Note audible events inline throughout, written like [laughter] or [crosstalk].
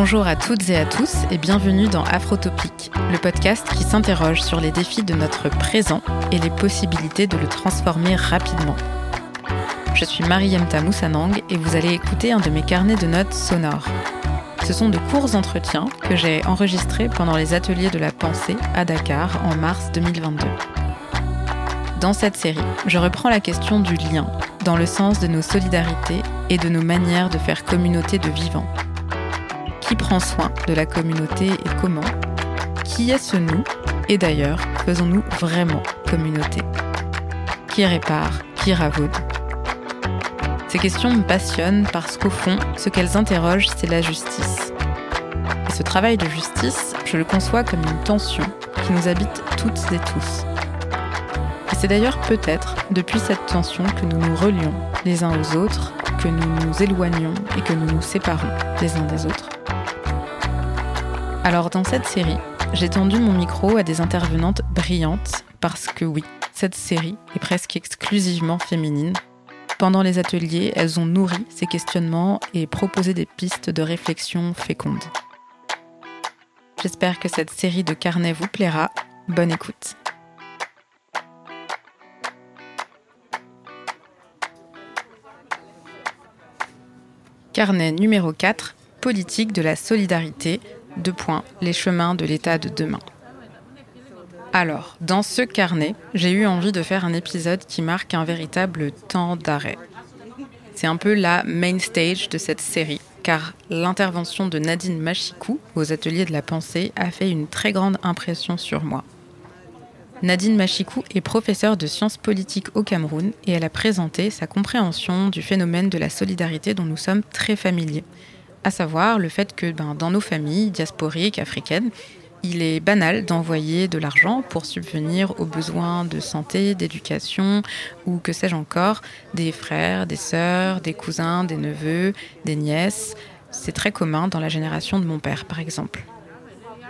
Bonjour à toutes et à tous et bienvenue dans Afrotopique, le podcast qui s'interroge sur les défis de notre présent et les possibilités de le transformer rapidement. Je suis Mariam Moussanang et vous allez écouter un de mes carnets de notes sonores. Ce sont de courts entretiens que j'ai enregistrés pendant les ateliers de la pensée à Dakar en mars 2022. Dans cette série, je reprends la question du lien, dans le sens de nos solidarités et de nos manières de faire communauté de vivants. Qui prend soin de la communauté et comment Qui est ce nous Et d'ailleurs, faisons-nous vraiment communauté? Qui répare Qui ravaude? Ces questions me passionnent parce qu'au fond, ce qu'elles interrogent, c'est la justice. Et ce travail de justice, je le conçois comme une tension qui nous habite toutes et tous. Et c'est d'ailleurs peut-être depuis cette tension que nous nous relions les uns aux autres, que nous nous éloignons et que nous nous séparons les uns des autres. Alors dans cette série, j'ai tendu mon micro à des intervenantes brillantes parce que oui, cette série est presque exclusivement féminine. Pendant les ateliers, elles ont nourri ces questionnements et proposé des pistes de réflexion fécondes. J'espère que cette série de carnets vous plaira. Bonne écoute. Carnet numéro 4, politique de la solidarité, deux points, les chemins de l'état de demain. Alors, dans ce carnet, j'ai eu envie de faire un épisode qui marque un véritable temps d'arrêt. C'est un peu la main stage de cette série, car l'intervention de Nadine Machikou aux ateliers de la pensée a fait une très grande impression sur moi. Nadine Machikou est professeure de sciences politiques au Cameroun et elle a présenté sa compréhension du phénomène de la solidarité dont nous sommes très familiers à savoir le fait que ben, dans nos familles diasporiques africaines, il est banal d'envoyer de l'argent pour subvenir aux besoins de santé, d'éducation ou que sais-je encore, des frères, des sœurs, des cousins, des neveux, des nièces. C'est très commun dans la génération de mon père, par exemple.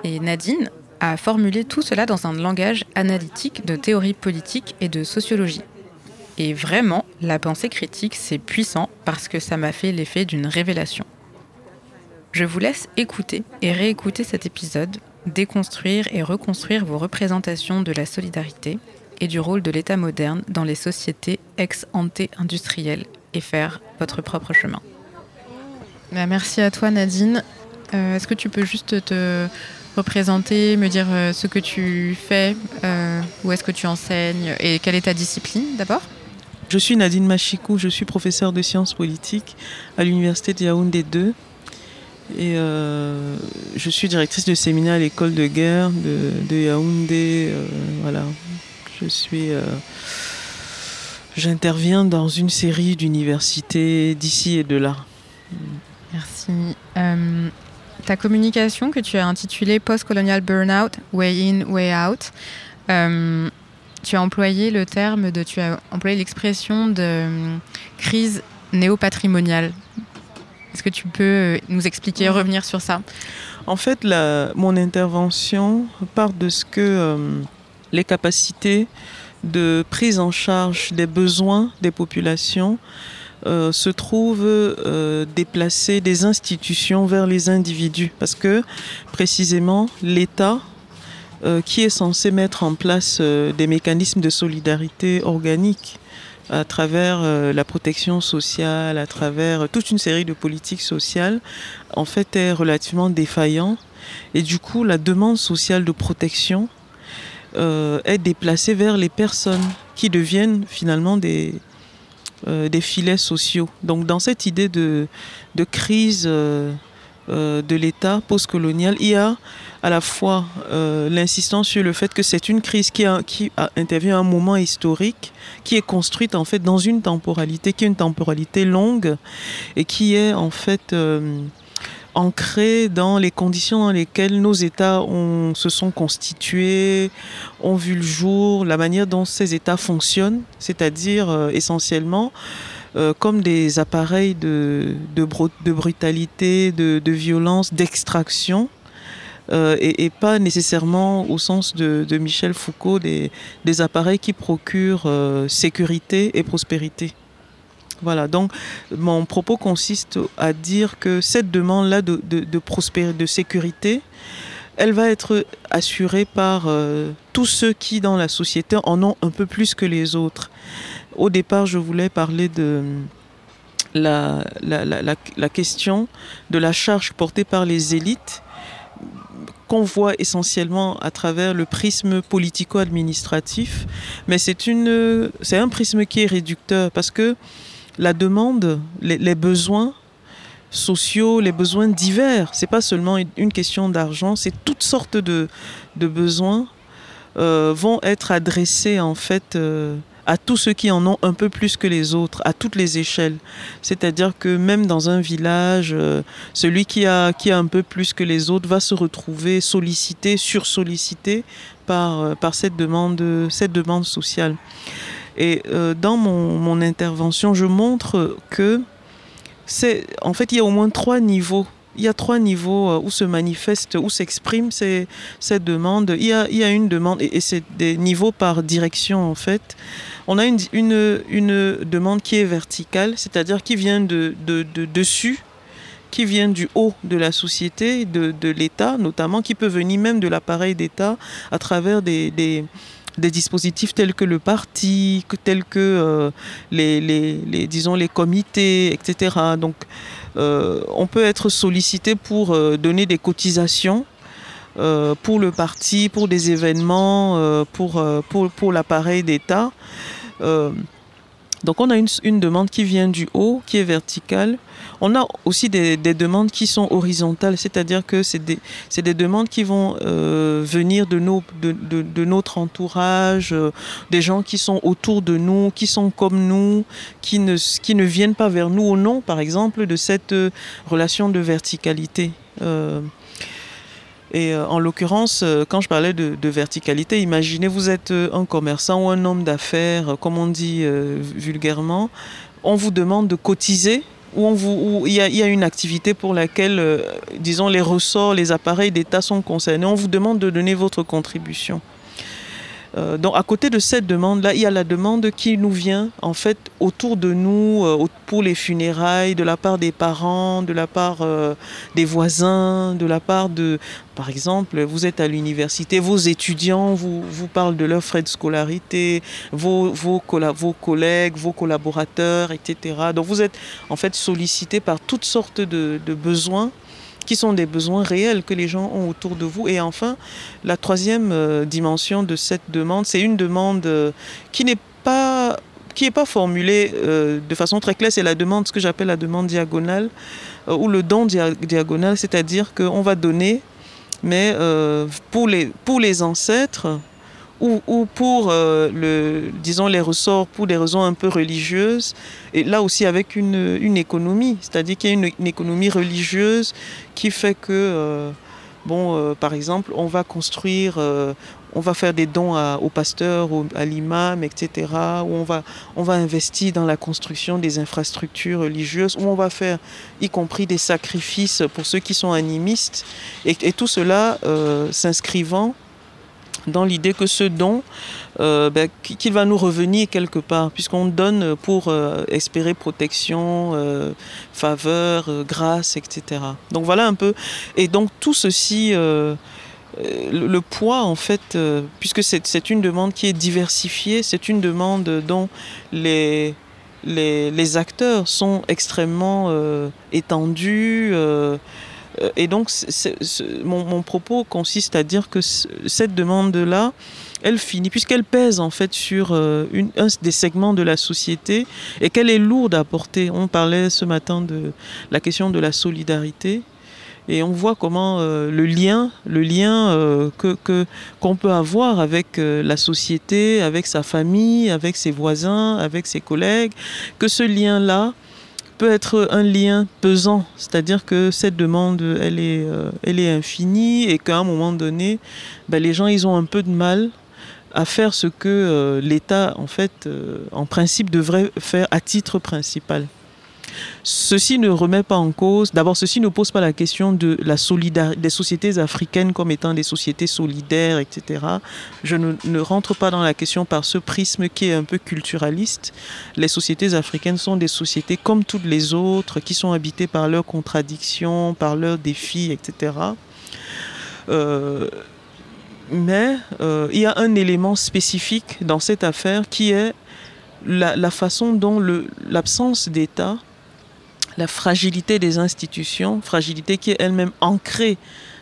Et Nadine a formulé tout cela dans un langage analytique de théorie politique et de sociologie. Et vraiment, la pensée critique, c'est puissant parce que ça m'a fait l'effet d'une révélation. Je vous laisse écouter et réécouter cet épisode, déconstruire et reconstruire vos représentations de la solidarité et du rôle de l'État moderne dans les sociétés ex-ante industrielles et faire votre propre chemin. Bah, merci à toi Nadine. Euh, est-ce que tu peux juste te représenter, me dire euh, ce que tu fais, euh, où est-ce que tu enseignes et quelle est ta discipline d'abord? Je suis Nadine Machikou, je suis professeure de sciences politiques à l'Université de Yaoundé 2 et euh, je suis directrice de séminaire à l'école de guerre de, Yaoundé. Euh, voilà. Je suis. Euh, j'interviens dans une série d'universités d'ici et de là. Merci. ta communication que tu as intitulée Post-colonial burnout, way in, way out. tu as employé le terme de, tu as employé l'expression de crise néo-patrimoniale. Est-ce que tu peux euh, nous expliquer, revenir sur ça? En fait, mon intervention part de ce que euh, les capacités de prise en charge des besoins des populations euh, se trouvent déplacées des institutions vers les individus. Parce que précisément, l'État, qui est censé mettre en place des mécanismes de solidarité organique, à travers euh, la protection sociale, à travers toute une série de politiques sociales, en fait, est relativement défaillant. Et du coup, la demande sociale de protection euh, est déplacée vers les personnes qui deviennent finalement des, euh, des filets sociaux. Donc, dans cette idée de, de crise euh, de l'État postcolonial, il y a à la fois euh, l'insistance sur le fait que c'est une crise qui, intervient à un moment historique, qui est construite en fait dans une temporalité, qui est une temporalité longue et qui est en fait euh, ancrée dans les conditions dans lesquelles nos États se sont constitués, ont vu le jour, la manière dont ces États fonctionnent, c'est-à-dire essentiellement euh, comme des appareils de, brutalité, de, violence, d'extraction, euh, et, pas nécessairement au sens de, Michel Foucault, des, appareils qui procurent euh, sécurité et prospérité. Voilà, donc mon propos consiste à dire que cette demande-là de, de, sécurité, elle va être assurée par euh, tous ceux qui, dans la société, en ont un peu plus que les autres. Au départ, je voulais parler de la question de la charge portée par les élites qu'on voit essentiellement à travers le prisme politico-administratif, mais c'est un prisme qui est réducteur parce que la demande, les, besoins sociaux, les besoins divers, c'est pas seulement une question d'argent, c'est toutes sortes de, de besoins euh, vont être adressés en fait. Euh, à tous ceux qui en ont un peu plus que les autres, à toutes les échelles. C'est-à-dire que même dans un village, euh, celui qui a, qui a un peu plus que les autres va se retrouver sollicité, sursollicité par, euh, par cette, demande, cette demande sociale. Et euh, dans mon, mon intervention, je montre que c'est en fait il y a au moins trois niveaux il y a trois niveaux où se manifeste, où s'exprime cette demande. Il y, a, il y a une demande, et, c'est des niveaux par direction en fait. On a une, une, une demande qui est verticale, c'est-à-dire qui vient de, de, de, dessus, qui vient du haut de la société, de, de l'État notamment, qui peut venir même de l'appareil d'État à travers des, des dispositifs tels que le parti, tels que euh, les, les, les, disons, les comités, etc. Donc, euh, on peut être sollicité pour euh, donner des cotisations pour le parti, pour des événements, pour, pour, pour l'appareil d'État. Donc on a une, demande qui vient du haut, qui est verticale. On a aussi des, des demandes qui sont horizontales, c'est-à-dire que c'est des, des, demandes qui vont euh, venir de, notre entourage, euh, des gens qui sont autour de nous, qui sont comme nous, qui ne, viennent pas vers nous au nom, par exemple, de cette euh, relation de verticalité. Euh, et euh, en l'occurrence, euh, quand je parlais de, verticalité, imaginez vous êtes un commerçant ou un homme d'affaires, comme on dit vulgairement, on vous demande de cotiser où il y, a une activité pour laquelle, euh, disons, les ressorts, les appareils d'État sont concernés. On vous demande de donner votre contribution. Euh, donc à côté de cette demande-là, il y a la demande qui nous vient en fait autour de nous euh, pour les funérailles, de la part des parents, de la part euh, des voisins, de la part de, par exemple, vous êtes à l'université, vos étudiants vous, parlent de leurs frais de scolarité, vos, collègues, vos collaborateurs, etc. Donc vous êtes en fait sollicité par toutes sortes de besoins qui sont des besoins réels que les gens ont autour de vous. Et enfin, la troisième euh, dimension de cette demande, c'est une demande euh, qui n'est pas qui n'est pas formulée euh, de façon très claire, c'est la demande, ce que j'appelle la demande diagonale, ou le don dia diagonal, c'est-à-dire qu'on va donner, mais pour, les, pour les ancêtres, ou, ou pour, euh, le, disons, les ressorts pour des raisons un peu religieuses, et là aussi avec une, une économie, c'est-à-dire qu'il y a une, économie religieuse qui fait que, euh, bon, euh, par exemple, on va construire, on va faire des dons à, au pasteur, au, à l'imam, etc., où on va, on va investir dans la construction des infrastructures religieuses, où on va faire, y compris des sacrifices pour ceux qui sont animistes, et, tout cela s'inscrivant dans l'idée que ce don, euh, ben, qu'il va nous revenir quelque part, puisqu'on donne pour euh, espérer protection, euh, faveur, grâce, etc. Donc voilà un peu. Et donc tout ceci, le, poids en fait, puisque c'est une demande qui est diversifiée, c'est une demande dont les, les, acteurs sont extrêmement étendus. Et donc, mon, propos consiste à dire que cette demande-là, elle finit, puisqu'elle pèse en fait sur euh, un des segments de la société et qu'elle est lourde à porter. On parlait ce matin de la question de la solidarité. Et on voit comment euh, le lien, le lien euh, que qu'on qu peut avoir avec euh, la société, avec sa famille, avec ses voisins, avec ses collègues, que ce lien-là, peut être un lien pesant, c'est-à-dire que cette demande, elle est, euh, elle est infinie et qu'à un moment donné, ben, les gens, ils ont un peu de mal à faire ce que euh, l'État, en fait, euh, en principe, devrait faire à titre principal. Ceci ne remet pas en cause, d'abord, ceci ne pose pas la question de la solidarité des sociétés africaines comme étant des sociétés solidaires, etc. Je ne, rentre pas dans la question par ce prisme qui est un peu culturaliste. Les sociétés africaines sont des sociétés comme toutes les autres qui sont habitées par leurs contradictions, par leurs défis, etc. Euh, mais euh, il y a un élément spécifique dans cette affaire qui est la façon dont l'absence d'État, la fragilité des institutions, fragilité qui est elle-même ancrée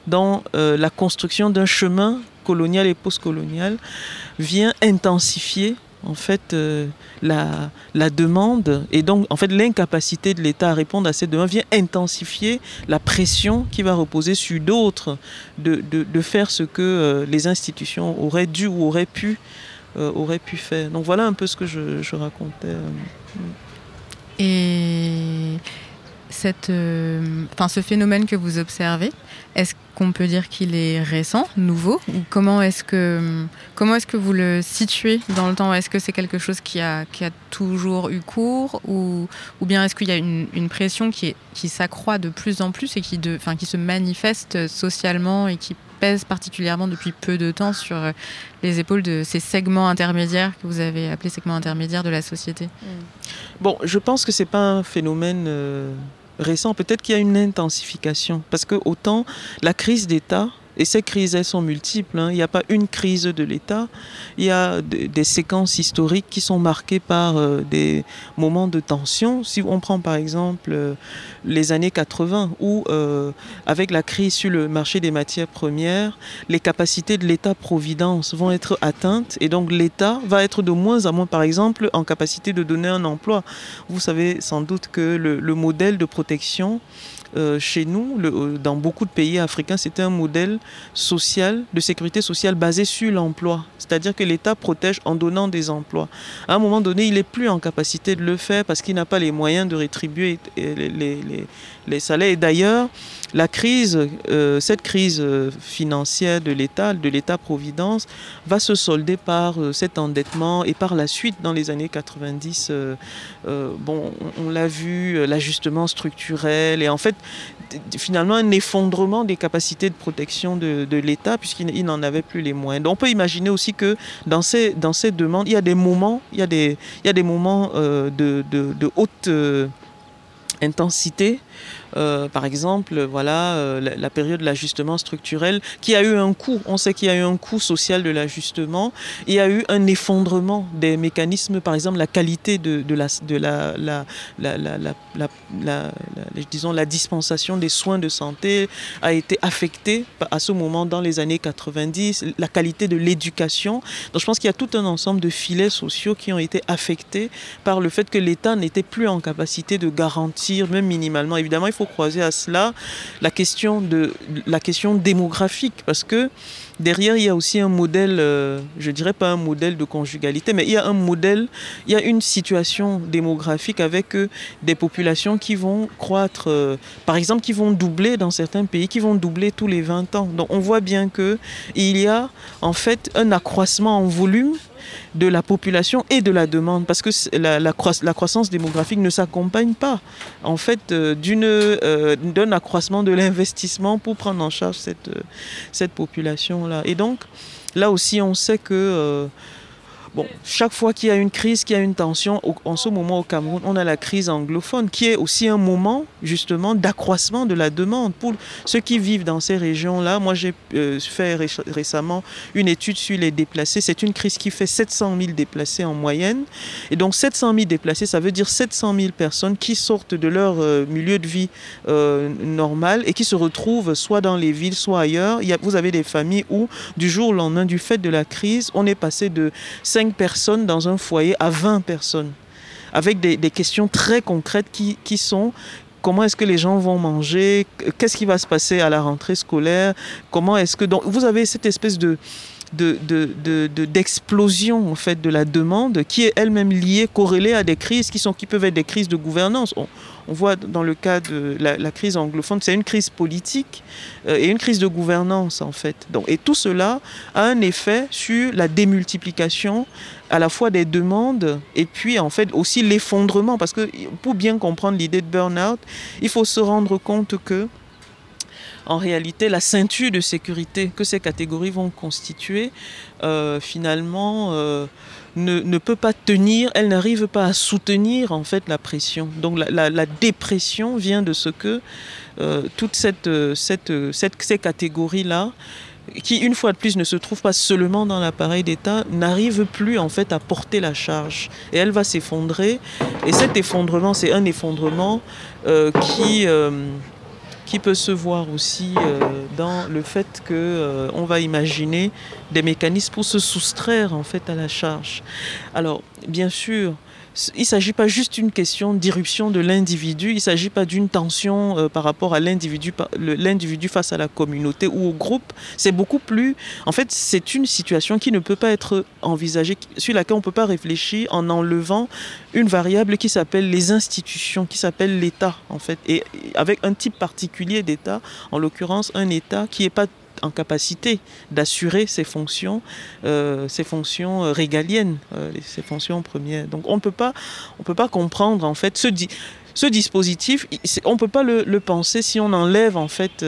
dans euh, la construction d'un chemin colonial et postcolonial, vient intensifier en fait euh, la, demande et donc en fait l'incapacité de l'État à répondre à cette demande vient intensifier la pression qui va reposer sur d'autres de, faire ce que euh, les institutions auraient dû ou auraient pu, faire. Donc voilà un peu ce que je, je racontais. Cette, euh, enfin, ce phénomène que vous observez, est-ce qu'on peut dire qu'il est récent, nouveau ou comment est-ce que comment est-ce que vous le situez dans le temps? Est-ce que c'est quelque chose qui a, qui a toujours eu cours ou, ou bien est-ce qu'il y a une, une pression qui, est, qui s'accroît de plus en plus et qui, de, enfin, qui se manifeste socialement et qui pèse particulièrement depuis peu de temps sur les épaules de ces segments intermédiaires que vous avez appelés segments intermédiaires de la société? Bon, je pense que c'est pas un phénomène euh, récent. Peut-être qu'il y a une intensification parce que autant la crise d'État et ces crises, elles sont multiples. Hein. Il n'y a pas une crise de l'État. Il y a des, séquences historiques qui sont marquées par euh, des moments de tension. Si on prend par exemple euh, les années 80, où euh, avec la crise sur le marché des matières premières, les capacités de l'État-providence vont être atteintes et donc l'État va être de moins en moins, par exemple, en capacité de donner un emploi. Vous savez sans doute que le modèle de protection euh, chez nous, le, dans beaucoup de pays africains, c'était un modèle social, de sécurité sociale basé sur l'emploi. C'est-à-dire que l'État protège en donnant des emplois. À un moment donné, il n'est plus en capacité de le faire parce qu'il n'a pas les moyens de rétribuer les, les, les, les salaires. Et d'ailleurs, la crise, euh, cette crise financière de l'État, de l'État-providence, va se solder par euh, cet endettement et par la suite, dans les années 90, euh, bon, on, l'a vu, l'ajustement structurel et en fait, finalement un effondrement des capacités de protection de, l'État puisqu'il n'en avait plus les moyens. Donc on peut imaginer aussi que dans ces, dans demandes, il y a des moments, il y a des, il y a des moments euh, de, de, haute euh, intensité. Euh, par exemple, voilà, euh, la, période de l'ajustement structurel qui a eu un coût. On sait qu'il y a eu un coût social de l'ajustement. Il y a eu un effondrement des mécanismes, par exemple, la qualité de, la, disons, la dispensation des soins de santé a été affectée à ce moment dans les années 90. La qualité de l'éducation. Donc, je pense qu'il y a tout un ensemble de filets sociaux qui ont été affectés par le fait que l'État n'était plus en capacité de garantir, même minimalement. Évidemment, il faut croiser à cela la question, de, la question démographique, parce que derrière, il y a aussi un modèle, euh, je dirais pas un modèle de conjugalité, mais il y a un modèle, il y a une situation démographique avec euh, des populations qui vont croître, euh, par exemple, qui vont doubler dans certains pays, qui vont doubler tous les 20 ans. Donc on voit bien que il y a en fait un accroissement en volume de la population et de la demande parce que la, la, croi la croissance démographique ne s'accompagne pas en fait euh, euh, d'un accroissement de l'investissement pour prendre en charge cette, euh, cette population là et donc là aussi on sait que Bon, chaque fois qu'il y a une crise, qu'il y a une tension, en ce moment au Cameroun, on a la crise anglophone, qui est aussi un moment justement d'accroissement de la demande pour ceux qui vivent dans ces régions-là. Moi, j'ai euh, fait ré récemment une étude sur les déplacés. C'est une crise qui fait 700 000 déplacés en moyenne. Et donc 700 000 déplacés, ça veut dire 700 000 personnes qui sortent de leur euh, milieu de vie euh, normal et qui se retrouvent soit dans les villes, soit ailleurs. Vous avez des familles où, du jour au lendemain, du fait de la crise, on est passé de 5 personnes dans un foyer à 20 personnes, avec des, questions très concrètes qui, qui sont comment est-ce que les gens vont manger, qu'est-ce qui va se passer à la rentrée scolaire, comment est-ce que... Donc, vous avez cette espèce de d'explosion de, de, de, en fait de la demande qui est elle-même liée, corrélée à des crises qui, sont, qui peuvent être des crises de gouvernance. On voit dans le cas de la, crise anglophone, c'est une crise politique euh, et une crise de gouvernance en fait. Et tout cela a un effet sur la démultiplication à la fois des demandes et puis en fait aussi l'effondrement. Parce que pour bien comprendre l'idée de burn-out, il faut se rendre compte que en réalité, la ceinture de sécurité que ces catégories vont constituer, euh, finalement, euh, ne, peut pas tenir, elle n'arrive pas à soutenir en fait la pression. Donc la, dépression vient de ce que euh, toutes cette, cette, ces catégories-là qui une fois de plus ne se trouvent pas seulement dans l'appareil d'État, n'arrivent plus en fait à porter la charge. Et elle va s'effondrer. Et cet effondrement, c'est un effondrement qui, qui peut se voir aussi euh, dans le fait que euh, on va imaginer des mécanismes pour se soustraire en fait à la charge. Alors bien sûr, il ne s'agit pas juste d'une question d'irruption de l'individu, il ne s'agit pas d'une tension euh, par rapport à l'individu, l'individu face à la communauté ou au groupe. C'est beaucoup plus. En fait, c'est une situation qui ne peut pas être envisagée, sur laquelle on ne peut pas réfléchir en enlevant une variable qui s'appelle les institutions, qui s'appelle l'État, en fait. Et avec un type particulier d'État, en l'occurrence un État qui n'est pas en capacité d'assurer ses fonctions, euh, fonctions euh, régaliennes, euh, ses fonctions premières. Donc on ne peut pas, comprendre en fait ce, ce dispositif. On ne peut pas le, penser si on enlève en fait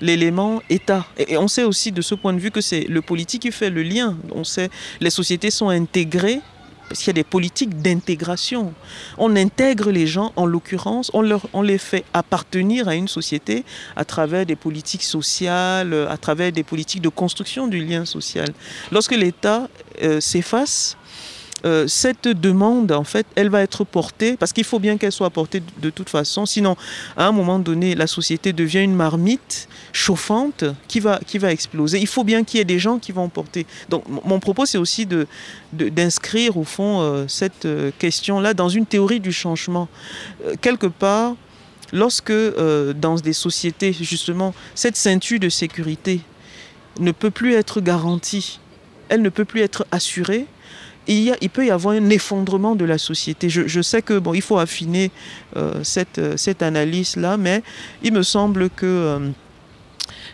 l'élément État. Et, on sait aussi de ce point de vue que c'est le politique qui fait le lien. On sait les sociétés sont intégrées parce qu'il y a des politiques d'intégration. On intègre les gens, en l'occurrence, on, les fait appartenir à une société à travers des politiques sociales, à travers des politiques de construction du lien social. Lorsque l'État euh, s'efface, euh, cette demande, en fait, elle va être portée, parce qu'il faut bien qu'elle soit portée de, toute façon, sinon, à un moment donné, la société devient une marmite chauffante qui va, exploser. Il faut bien qu'il y ait des gens qui vont porter. Donc, mon propos, c'est aussi d'inscrire, au fond, euh, cette euh, question-là dans une théorie du changement. quelque part, lorsque, dans des sociétés, justement, cette ceinture de sécurité ne peut plus être garantie, elle ne peut plus être assurée, il, peut y avoir un effondrement de la société. Je, sais que bon, il faut affiner euh, cette, euh, cette analyse-là, mais il me semble que euh,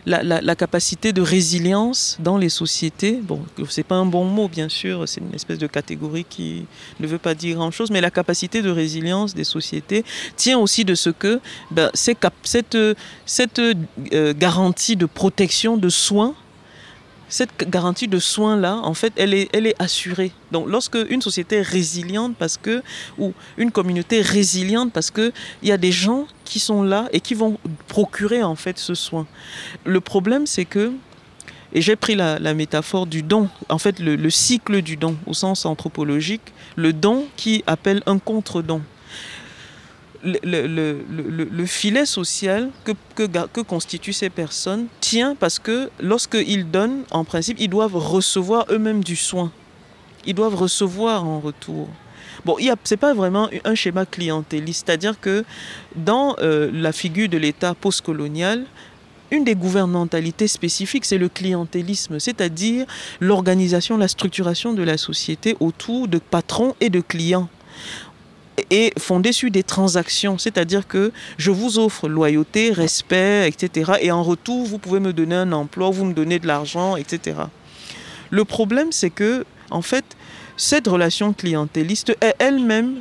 la, capacité de résilience dans les sociétés, bon, c'est pas un bon mot bien sûr, c'est une espèce de catégorie qui ne veut pas dire grand-chose, mais la capacité de résilience des sociétés tient aussi de ce que ben, cette garantie de protection, de soins, cette garantie de soins-là, en fait, elle est, elle est assurée. Donc, lorsque une société est résiliente parce que, ou une communauté résiliente parce que il y a des gens qui sont là et qui vont procurer, en fait, ce soin. Le problème, c'est que, et j'ai pris la, métaphore du don, en fait, le cycle du don au sens anthropologique, le don qui appelle un contre-don le, filet social que, constituent ces personnes tient parce que lorsqu'ils donnent, en principe, ils doivent recevoir eux-mêmes du soin. Ils doivent recevoir en retour. Bon, ce n'est pas vraiment un schéma clientéliste, c'est-à-dire que dans euh, la figure de l'État postcolonial, une des gouvernementalités spécifiques, c'est le clientélisme, c'est-à-dire l'organisation, la structuration de la société autour de patrons et de clients est fondé sur des transactions, c'est-à-dire que je vous offre loyauté, respect, etc. Et en retour, vous pouvez me donner un emploi, vous me donnez de l'argent, etc. Le problème, c'est que, en fait, cette relation clientéliste est elle-même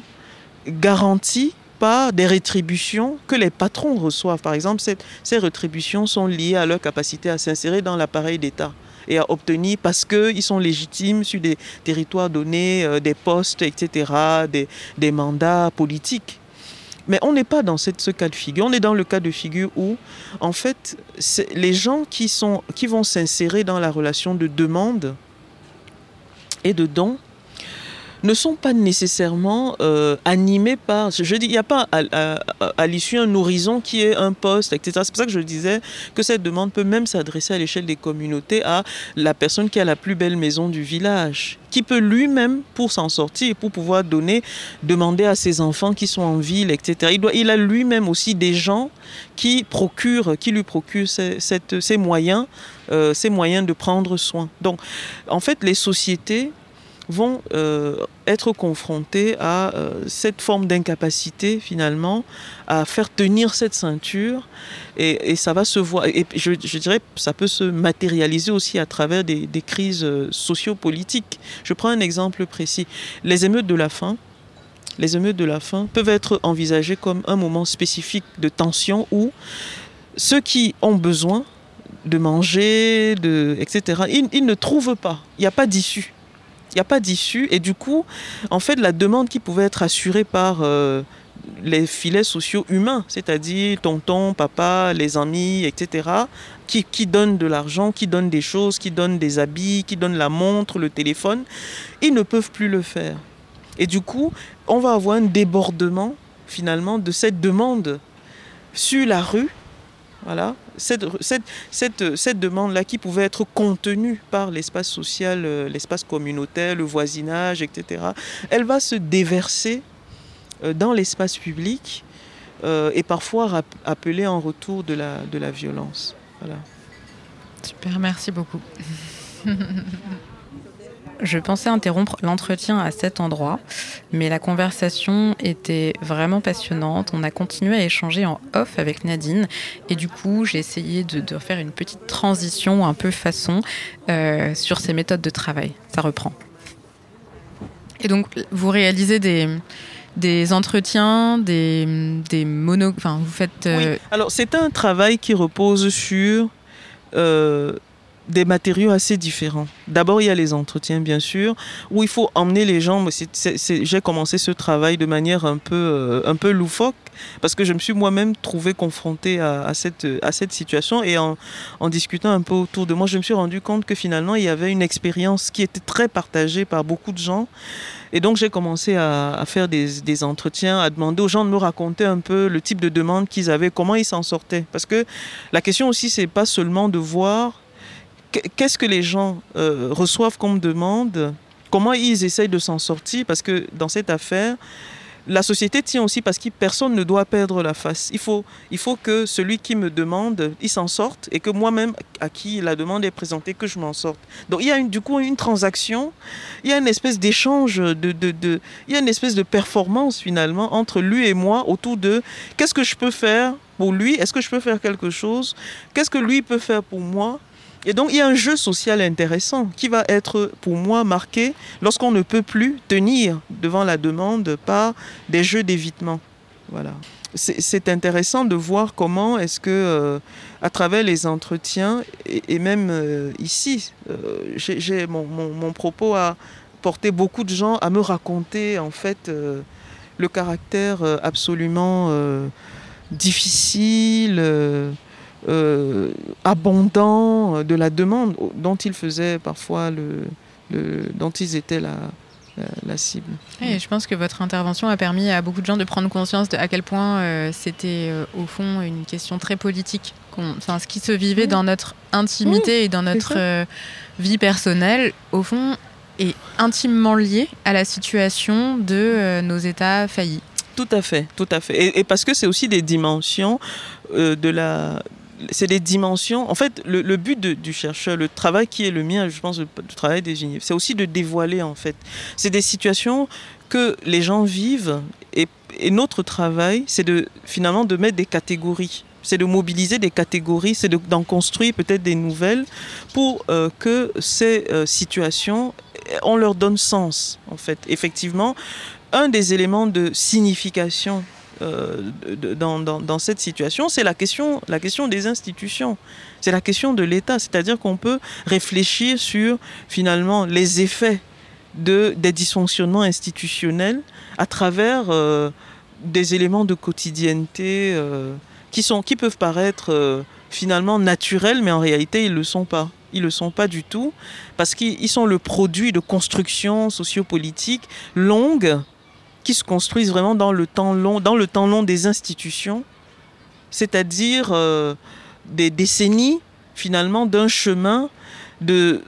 garantie par des rétributions que les patrons reçoivent. Par exemple, ces rétributions sont liées à leur capacité à s'insérer dans l'appareil d'État et à obtenir parce qu'ils sont légitimes sur des territoires donnés, euh, des postes, etc., des, des mandats politiques. Mais on n'est pas dans cette, ce cas de figure. On est dans le cas de figure où, en fait, les gens qui, sont, qui vont s'insérer dans la relation de demande et de don ne sont pas nécessairement euh, animés par. Je dis, il n'y a pas à, l'issue un horizon qui est un poste, etc. C'est pour ça que je disais que cette demande peut même s'adresser à l'échelle des communautés à la personne qui a la plus belle maison du village, qui peut lui-même, pour s'en sortir, pour pouvoir donner, demander à ses enfants qui sont en ville, etc. Il, doit, il a lui-même aussi des gens qui qui lui procurent ces, ces moyens, euh, ces moyens de prendre soin. Donc, en fait, les sociétés vont euh, être confrontés à euh, cette forme d'incapacité finalement à faire tenir cette ceinture et, ça va se voir et je, je, dirais ça peut se matérialiser aussi à travers des, des crises euh, sociopolitiques. Je prends un exemple précis. Les émeutes de la faim, les émeutes de la faim peuvent être envisagées comme un moment spécifique de tension où ceux qui ont besoin de manger, de, etc., ils, ils ne trouvent pas. Il n'y a pas d'issue n'y a pas d'issue. Et du coup, en fait, la demande qui pouvait être assurée par euh, les filets sociaux humains, c'est-à-dire tonton, papa, les amis, etc., qui, qui donnent de l'argent, qui donnent des choses, qui donnent des habits, qui donnent la montre, le téléphone, ils ne peuvent plus le faire. Et du coup, on va avoir un débordement finalement de cette demande sur la rue voilà. Cette, cette, cette, demande-là qui pouvait être contenue par l'espace social, euh, l'espace communautaire, le voisinage, etc., elle va se déverser euh, dans l'espace public euh, et parfois appeler en retour de la, de la violence. Voilà. Super, merci beaucoup. [laughs] Je pensais interrompre l'entretien à cet endroit, mais la conversation était vraiment passionnante. On a continué à échanger en off avec Nadine, et du coup, j'ai essayé de, de, faire une petite transition un peu façon euh, sur ces méthodes de travail. Ça reprend. Et donc, vous réalisez des, des entretiens, des, des mono... Enfin, vous faites... Euh... Oui. Alors, c'est un travail qui repose sur... Euh, des matériaux assez différents. D'abord, il y a les entretiens, bien sûr, où il faut emmener les gens. J'ai commencé ce travail de manière un peu, euh, un peu loufoque, parce que je me suis moi-même trouvé confronté à, cette, situation. Et en, discutant un peu autour de moi, je me suis rendu compte que finalement, il y avait une expérience qui était très partagée par beaucoup de gens. Et donc, j'ai commencé à, à faire des, des, entretiens, à demander aux gens de me raconter un peu le type de demande qu'ils avaient, comment ils s'en sortaient. Parce que la question aussi, c'est pas seulement de voir qu'est-ce que les gens euh, reçoivent comme demande? Comment ils essayent de s'en sortir? Parce que dans cette affaire, la société tient aussi parce que personne ne doit perdre la face. Il faut, il faut que celui qui me demande, il s'en sorte et que moi-même, à qui la demande est présentée, que je m'en sorte. Donc il y a du coup une transaction, il y a une espèce d'échange, de, de, il y a une espèce de performance finalement entre lui et moi autour de qu'est-ce que je peux faire pour lui, est-ce que je peux faire quelque chose, qu'est-ce que lui peut faire pour moi? Et donc il y a un jeu social intéressant qui va être pour moi marqué lorsqu'on ne peut plus tenir devant la demande par des jeux d'évitement. Voilà. C'est intéressant de voir comment est-ce que, euh, à travers les entretiens, et, même euh, ici, euh, j'ai mon, mon, propos a porté beaucoup de gens à me raconter en fait le caractère absolument difficile euh, abondant de la demande dont ils faisaient parfois le, le dont ils étaient la, la, la cible. Et je pense que votre intervention a permis à beaucoup de gens de prendre conscience de à quel point euh, c'était euh, au fond une question très politique. Enfin, ce qui se vivait mmh. dans notre intimité mmh, et dans notre euh, vie personnelle, au fond, est intimement lié à la situation de euh, nos États faillis. Tout à fait, tout à fait. Et, et parce que c'est aussi des dimensions euh, de la c'est des dimensions. En fait, le, but du chercheur, le travail qui est le mien, je pense, le, travail des UNIF, c'est aussi de dévoiler, en fait. C'est des situations que les gens vivent et, notre travail, c'est de finalement de mettre des catégories. C'est de mobiliser des catégories, c'est d'en de, construire peut-être des nouvelles pour euh, que ces euh, situations, on leur donne sens, en fait. Effectivement, un des éléments de signification euh, dans, dans, cette situation, c'est la question, la question des institutions. C'est la question de l'État. C'est-à-dire qu'on peut réfléchir sur finalement les effets de, des dysfonctionnements institutionnels à travers euh, des éléments de quotidienneté euh, qui, sont, qui peuvent paraître euh, finalement naturels, mais en réalité, ils ne le sont pas. Ils ne le sont pas du tout, parce qu'ils sont le produit de constructions sociopolitiques longues qui se construisent vraiment dans le temps long, dans le temps long des institutions, c'est-à-dire euh, des décennies finalement d'un chemin de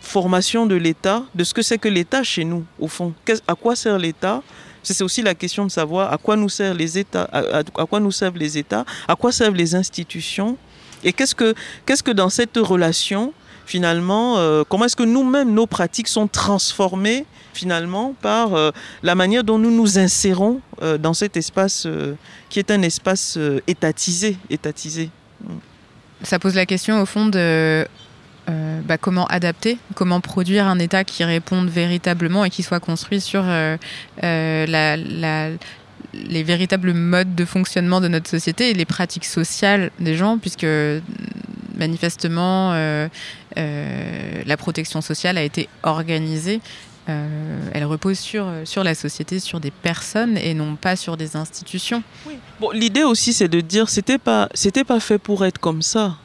formation de l'État, de ce que c'est que l'État chez nous, au fond. À quoi sert l'État? C'est aussi la question de savoir à quoi nous servent les États, à, quoi nous servent les États, à quoi servent les institutions, et qu'est-ce que, qu'est-ce que dans cette relation, finalement, euh, comment est-ce que nous-mêmes, nos pratiques sont transformées finalement par euh, la manière dont nous nous insérons euh, dans cet espace qui est un espace étatisé, étatisé? Ça pose la question au fond de bah, comment adapter, comment produire un État qui réponde véritablement et qui soit construit sur les véritables modes de fonctionnement de notre société et les pratiques sociales des gens, puisque manifestement, la protection sociale a été organisée. Euh, elle repose sur, sur la société, sur des personnes et non pas sur des institutions. Bon, L'idée aussi, c'est de dire c'était pas c'était pas fait pour être comme ça.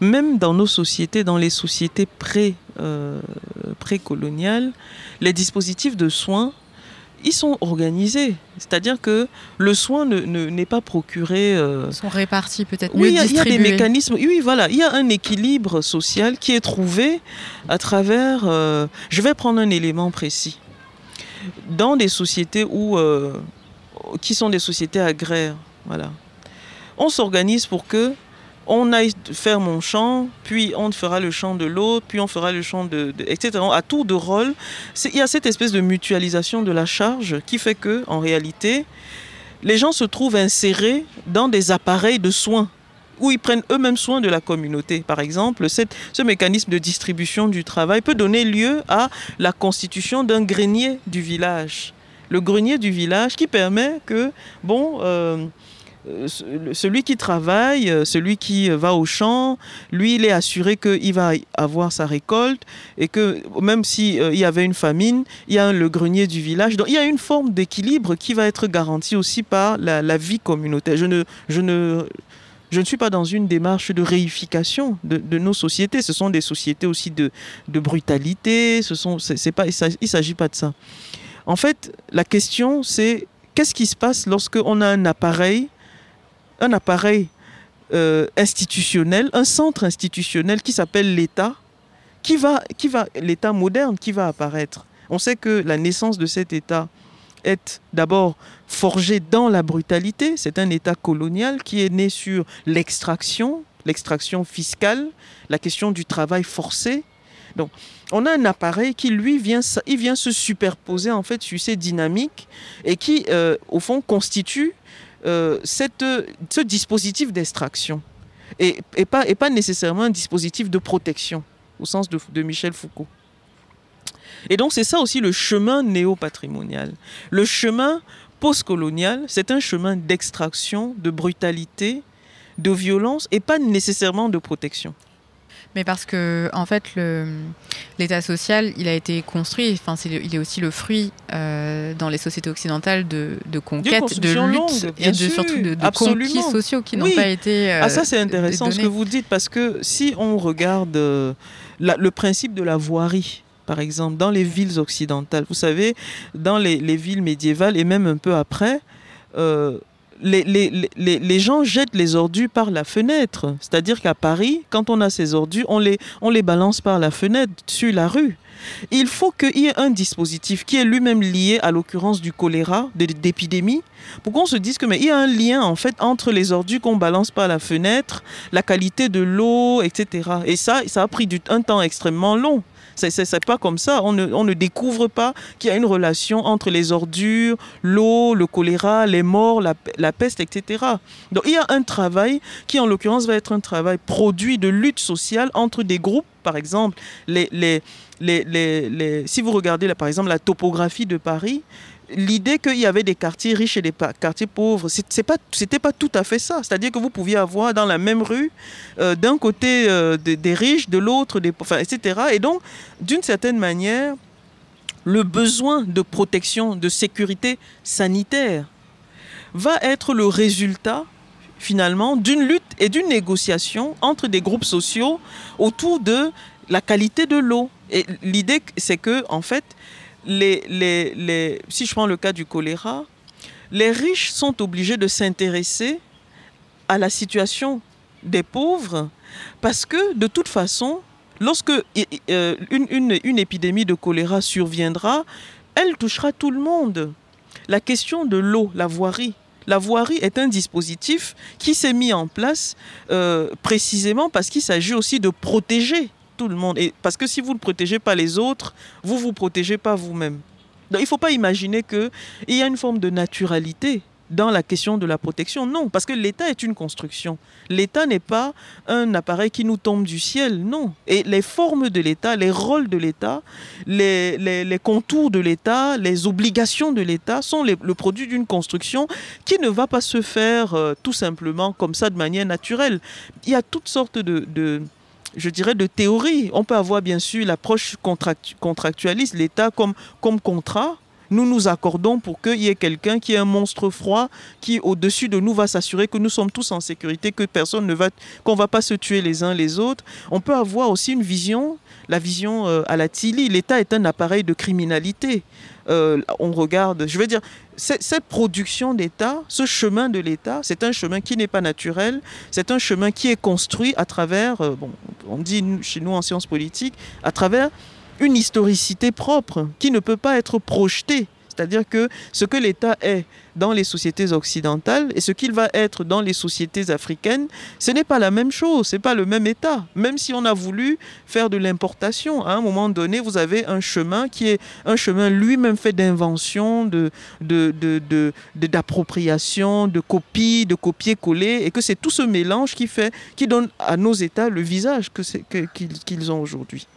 Même dans nos sociétés, dans les sociétés pré, précoloniales, les dispositifs de soins ils sont organisés. C'est-à-dire que le soin n'est ne, pas procuré. Euh, ils sont répartis peut-être. Oui, il y, a des mécanismes. Oui, voilà, il y a un équilibre social qui est trouvé à travers. Euh, je vais prendre un élément précis. Dans des sociétés où, euh, qui sont des sociétés agraires, voilà, on s'organise pour que on aille faire mon champ, puis on fera le champ de l'autre, puis on fera le champ de, etc. À tour de rôle, il y a cette espèce de mutualisation de la charge qui fait que, en réalité, les gens se trouvent insérés dans des appareils de soins où ils prennent eux-mêmes soin de la communauté. Par exemple, ce mécanisme de distribution du travail peut donner lieu à la constitution d'un grenier du village. Le grenier du village qui permet que, bon, euh, celui qui travaille, euh, celui qui va au champ, lui, il est assuré qu'il va avoir sa récolte et que même s'il euh, y avait une famine, il y a le grenier du village. Donc il y a une forme d'équilibre qui va être garantie aussi par la, vie communautaire. Je ne, suis pas dans une démarche de réification de, nos sociétés. Ce sont des sociétés aussi de, brutalité. Ce sont, pas, il ne s'agit pas de ça. En fait, la question, c'est qu'est-ce qui se passe lorsqu'on a un appareil un appareil euh, institutionnel, un centre institutionnel qui s'appelle l'État, qui va, qui va, l'État moderne qui va apparaître. On sait que la naissance de cet État est d'abord forgée dans la brutalité. C'est un État colonial qui est né sur l'extraction, l'extraction fiscale, la question du travail forcé. Donc, on a un appareil qui, lui, vient, il vient se superposer en fait sur ces dynamiques et qui, euh, au fond, constitue euh, ce dispositif d'extraction et, pas, et pas nécessairement un dispositif de protection au sens de, de Michel Foucault. Et donc c'est ça aussi le chemin néo-patrimonial. Le chemin postcolonial, c'est un chemin d'extraction, de brutalité, de violence et pas nécessairement de protection. Mais parce que, en fait, l'État social, il a été construit, enfin, il est aussi le fruit euh, dans les sociétés occidentales de, de conquêtes, de luttes et de, surtout de, de conquis sociaux qui n'ont pas été. ah, ça, c'est intéressant ce que vous dites parce que si on regarde euh, le principe de la voirie, par exemple, dans les villes occidentales, vous savez, dans les, les villes médiévales et même un peu après, euh, les, les, les, les, gens jettent les ordures par la fenêtre. C'est-à-dire qu'à Paris, quand on a ces ordures, on les, on les balance par la fenêtre sur la rue. Il faut qu'il y ait un dispositif qui est lui-même lié à l'occurrence du choléra, d'épidémie, pour qu'on se dise que mais il y a un lien en fait entre les ordures qu'on balance par la fenêtre, la qualité de l'eau, etc. Et ça, ça a pris du, un temps extrêmement long. C'est pas comme ça. On ne, découvre pas qu'il y a une relation entre les ordures, l'eau, le choléra, les morts, la, peste, etc. Donc il y a un travail qui, en l'occurrence, va être un travail produit de lutte sociale entre des groupes. Par exemple, les, les, les, si vous regardez, par exemple, la topographie de Paris, l'idée qu'il y avait des quartiers riches et des quartiers pauvres, c'est pas, pas tout à fait ça. C'est-à-dire que vous pouviez avoir dans la même rue, euh, d'un côté euh, des, riches, de l'autre des, enfin, etc. Et donc, d'une certaine manière, le besoin de protection, de sécurité sanitaire, va être le résultat finalement d'une lutte et d'une négociation entre des groupes sociaux autour de la qualité de l'eau. Et l'idée, c'est que en fait, si je prends le cas du choléra, les riches sont obligés de s'intéresser à la situation des pauvres parce que de toute façon, lorsque euh, une, une, une, épidémie de choléra surviendra, elle touchera tout le monde. La question de l'eau, la voirie. La voirie est un dispositif qui s'est mis en place euh, précisément parce qu'il s'agit aussi de protéger tout le monde. Et parce que si vous ne protégez pas les autres, vous vous protégez pas vous-même. il ne faut pas imaginer qu'il y a une forme de naturalité dans la question de la protection. Non, parce que l'État est une construction. L'État n'est pas un appareil qui nous tombe du ciel, non. Et les formes de l'État, les rôles de l'État, les, les, contours de l'État, les obligations de l'État sont le produit d'une construction qui ne va pas se faire euh, tout simplement comme ça de manière naturelle. Il y a toutes sortes de je dirais, de théories. On peut avoir bien sûr l'approche contractualiste, l'État comme, comme contrat, nous nous accordons pour qu'il y ait quelqu'un qui est un monstre froid, qui au-dessus de nous va s'assurer que nous sommes tous en sécurité, que personne ne va, qu'on va pas se tuer les uns les autres. On peut avoir aussi une vision, la vision euh, à la Tilly. L'État est un appareil de criminalité. Euh, on regarde, je veux dire, cette production d'État, ce chemin de l'État, c'est un chemin qui n'est pas naturel, c'est un chemin qui est construit à travers, euh, bon, on dit chez nous en sciences politiques, à travers une historicité propre qui ne peut pas être projetée. C'est-à-dire que ce que l'État est dans les sociétés occidentales et ce qu'il va être dans les sociétés africaines, ce n'est pas la même chose, ce n'est pas le même État. Même si on a voulu faire de l'importation, à un moment donné, vous avez un chemin qui est un chemin lui-même fait d'invention, d'appropriation, de, de, de, copie, de copier-coller, et que c'est tout ce mélange qui fait, qui donne à nos États le visage qu'ils ont aujourd'hui.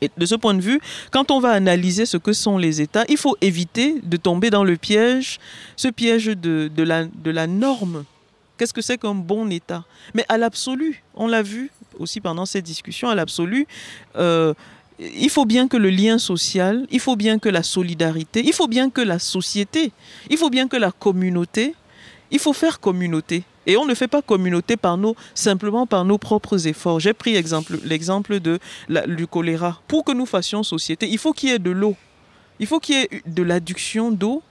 Et de ce point de vue, quand on va analyser ce que sont les États, il faut éviter de tomber dans le piège, ce piège de, la norme. Qu'est-ce que c'est qu'un bon État? Mais à l'absolu, on l'a vu aussi pendant cette discussion, à l'absolu, euh, il faut bien que le lien social, il faut bien que la solidarité, il faut bien que la société, il faut bien que la communauté, il faut faire communauté. Et on ne fait pas communauté simplement par nos propres efforts. J'ai pris l'exemple de du choléra. Pour que nous fassions société, il faut qu'il y ait de l'eau. Il faut qu'il y ait de l'adduction d'eau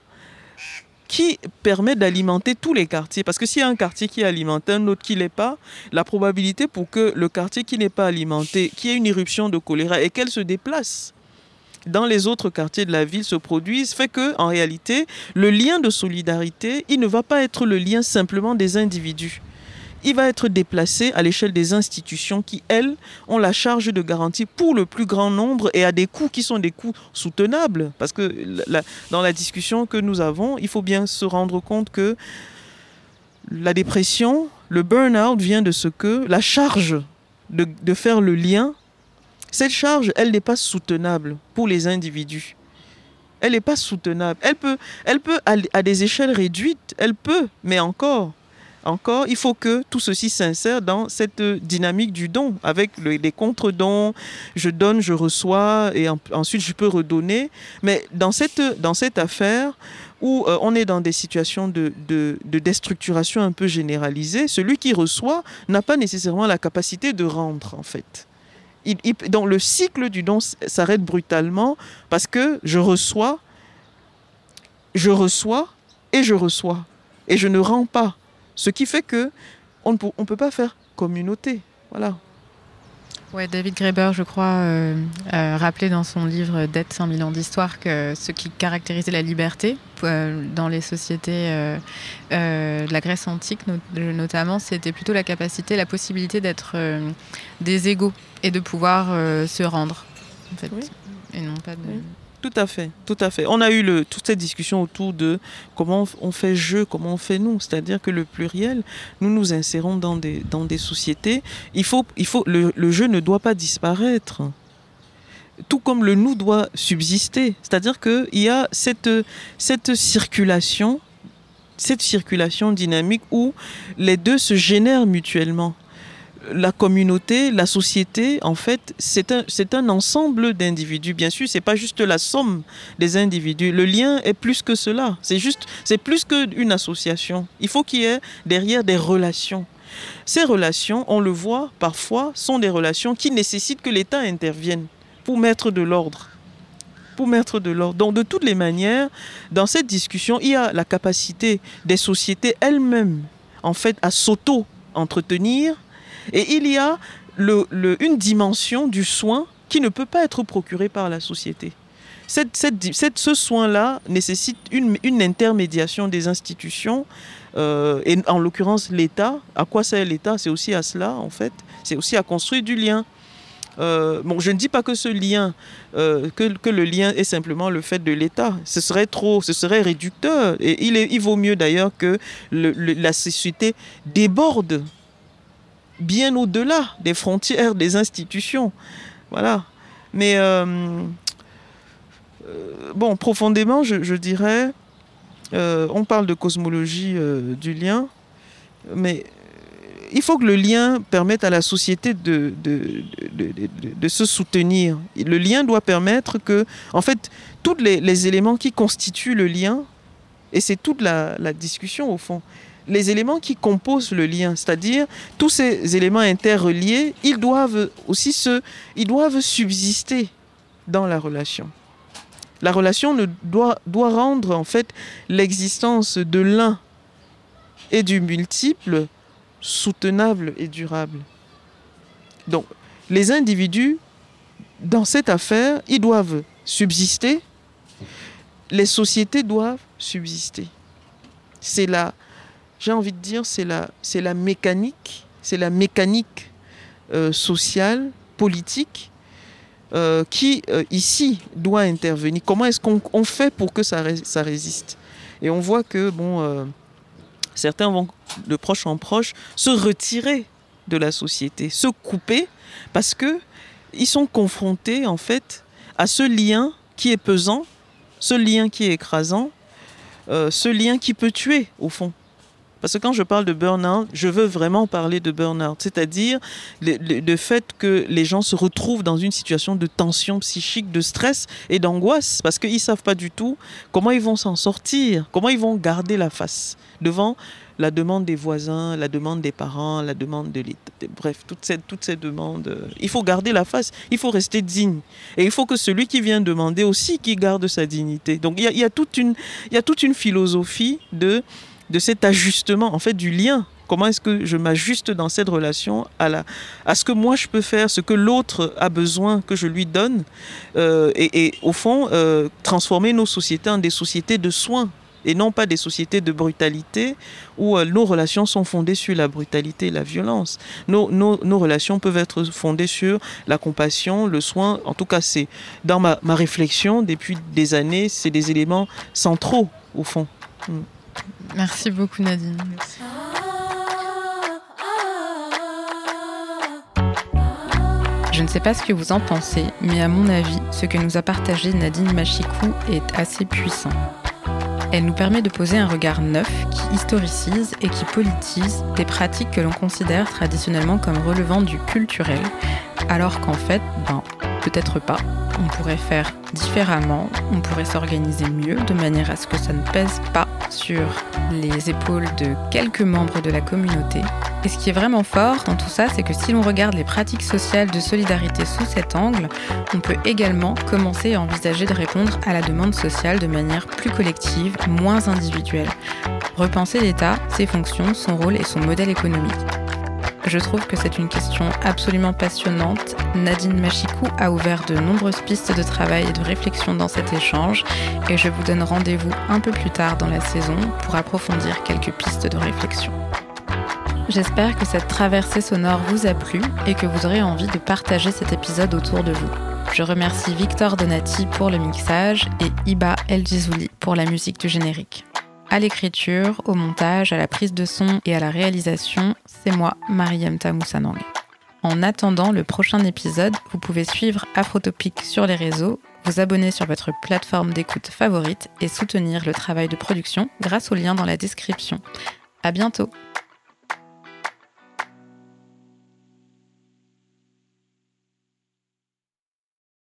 qui permet d'alimenter tous les quartiers. Parce que s'il y a un quartier qui est alimenté, un autre qui ne l'est pas, la probabilité pour que le quartier qui n'est pas alimenté, qui ait une éruption de choléra et qu'elle se déplace dans les autres quartiers de la ville se produisent fait que, en réalité, le lien de solidarité, il ne va pas être le lien simplement des individus. Il va être déplacé à l'échelle des institutions qui, elles, ont la charge de garantie pour le plus grand nombre et à des coûts qui sont des coûts soutenables. Parce que dans la discussion que nous avons, il faut bien se rendre compte que la dépression, le burn-out vient de ce que la charge de faire le lien cette charge, elle n'est pas soutenable pour les individus. Elle n'est pas soutenable. Elle peut, elle peut à, des échelles réduites, elle peut, mais encore, encore, il faut que tout ceci s'insère dans cette dynamique du don, avec les contre-dons, je donne, je reçois, et ensuite je peux redonner. Mais dans cette, dans cette affaire où euh, on est dans des situations de, de, de déstructuration un peu généralisée, celui qui reçoit n'a pas nécessairement la capacité de rendre, en fait le cycle du don s'arrête brutalement parce que je reçois, je reçois et je reçois. Et je ne rends pas. Ce qui fait que on ne peut, pas faire communauté. Voilà. Ouais, David Graeber, je crois, euh, rappelait dans son livre Dette 5000 ans d'histoire que ce qui caractérisait la liberté euh, dans les sociétés euh, de la Grèce antique notamment, c'était plutôt la capacité, la possibilité d'être des égaux et de pouvoir se rendre, en fait, et non pas de... Tout à fait, tout à fait. On a eu le, toute cette discussion autour de comment on fait jeu, comment on fait nous. C'est-à-dire que le pluriel, nous nous insérons dans des, sociétés. Il faut, il faut, le, jeu ne doit pas disparaître. Tout comme le nous doit subsister. C'est-à-dire qu'il y a cette circulation, cette circulation dynamique où les deux se génèrent mutuellement la communauté, la société, en fait, c'est un, un ensemble d'individus. Bien sûr, c'est pas juste la somme des individus. Le lien est plus que cela. C'est juste, c'est plus qu'une association. Il faut qu'il y ait derrière des relations. Ces relations, on le voit parfois, sont des relations qui nécessitent que l'État intervienne pour mettre de l'ordre. Pour mettre de l'ordre. Donc, de toutes les manières, dans cette discussion, il y a la capacité des sociétés elles-mêmes, en fait, à s'auto-entretenir et il y a une dimension du soin qui ne peut pas être procurée par la société. ce soin-là nécessite une, intermédiation des institutions, euh, et en l'occurrence l'État. À quoi sert l'État? C'est aussi à cela, en fait. C'est aussi à construire du lien. Euh, bon, je ne dis pas que ce lien, euh, que, le lien est simplement le fait de l'État. Ce serait trop, ce serait réducteur. Et il, vaut mieux d'ailleurs que la société déborde bien au-delà des frontières des institutions. Voilà. Mais euh, bon, profondément, je, dirais, on parle de cosmologie du lien, mais il faut que le lien permette à la société de, se soutenir. Le lien doit permettre que, en fait, tous les éléments qui constituent le lien, et c'est toute la, discussion au fond, les éléments qui composent le lien, c'est-à-dire tous ces éléments interreliés, ils doivent aussi se, ils doivent subsister dans la relation. La relation ne doit, doit rendre en fait l'existence de l'un et du multiple soutenable et durable. Donc, les individus, dans cette affaire, ils doivent subsister, les sociétés doivent subsister. C'est la, j'ai envie de dire, c'est la, c'est la mécanique, c'est la mécanique euh, sociale, politique, euh, qui euh, ici doit intervenir. Comment est-ce qu'on fait pour que ça, résiste? Et on voit que, certains vont de proche en proche se retirer de la société, se couper parce que ils sont confrontés en fait à ce lien qui est pesant, ce lien qui est écrasant, euh, ce lien qui peut tuer au fond. Parce que quand je parle de burn-out, je veux vraiment parler de burn-out, c'est-à-dire le, fait que les gens se retrouvent dans une situation de tension psychique, de stress et d'angoisse, parce qu'ils ne savent pas du tout comment ils vont s'en sortir, comment ils vont garder la face devant la demande des voisins, la demande des parents, la demande de l'État. Bref, toutes ces, toutes ces demandes. Euh, il faut garder la face, il faut rester digne. Et il faut que celui qui vient demander aussi qu'il garde sa dignité. Donc y a, il y a toute une philosophie de, de cet ajustement, en fait, du lien comment est-ce que je m'ajuste dans cette relation à, la, à ce que moi je peux faire, ce que l'autre a besoin que je lui donne, euh, et, au fond, euh, transformer nos sociétés en des sociétés de soins et non pas des sociétés de brutalité où euh, nos relations sont fondées sur la brutalité et la violence. Nos, nos, relations peuvent être fondées sur la compassion, le soin. En tout cas, c'est dans ma, ma, réflexion depuis des années, c'est des éléments centraux au fond. Mm. Merci beaucoup Nadine. Je ne sais pas ce que vous en pensez, mais à mon avis, ce que nous a partagé Nadine Machikou est assez puissant. Elle nous permet de poser un regard neuf qui historicise et qui politise des pratiques que l'on considère traditionnellement comme relevant du culturel, alors qu'en fait, ben, peut-être pas. On pourrait faire différemment, on pourrait s'organiser mieux de manière à ce que ça ne pèse pas sur les épaules de quelques membres de la communauté. Et ce qui est vraiment fort dans tout ça, c'est que si l'on regarde les pratiques sociales de solidarité sous cet angle, on peut également commencer à envisager de répondre à la demande sociale de manière plus collective, moins individuelle. Repenser l'État, ses fonctions, son rôle et son modèle économique. Je trouve que c'est une question absolument passionnante. Nadine Machikou a ouvert de nombreuses pistes de travail et de réflexion dans cet échange et je vous donne rendez-vous un peu plus tard dans la saison pour approfondir quelques pistes de réflexion. J'espère que cette traversée sonore vous a plu et que vous aurez envie de partager cet épisode autour de vous. Je remercie Victor Donati pour le mixage et Iba El Gizouli pour la musique du générique. À l'écriture, au montage, à la prise de son et à la réalisation, c'est moi, Mariam Tamoussanang. En attendant le prochain épisode, vous pouvez suivre Afrotopic sur les réseaux, vous abonner sur votre plateforme d'écoute favorite et soutenir le travail de production grâce au lien dans la description. À bientôt!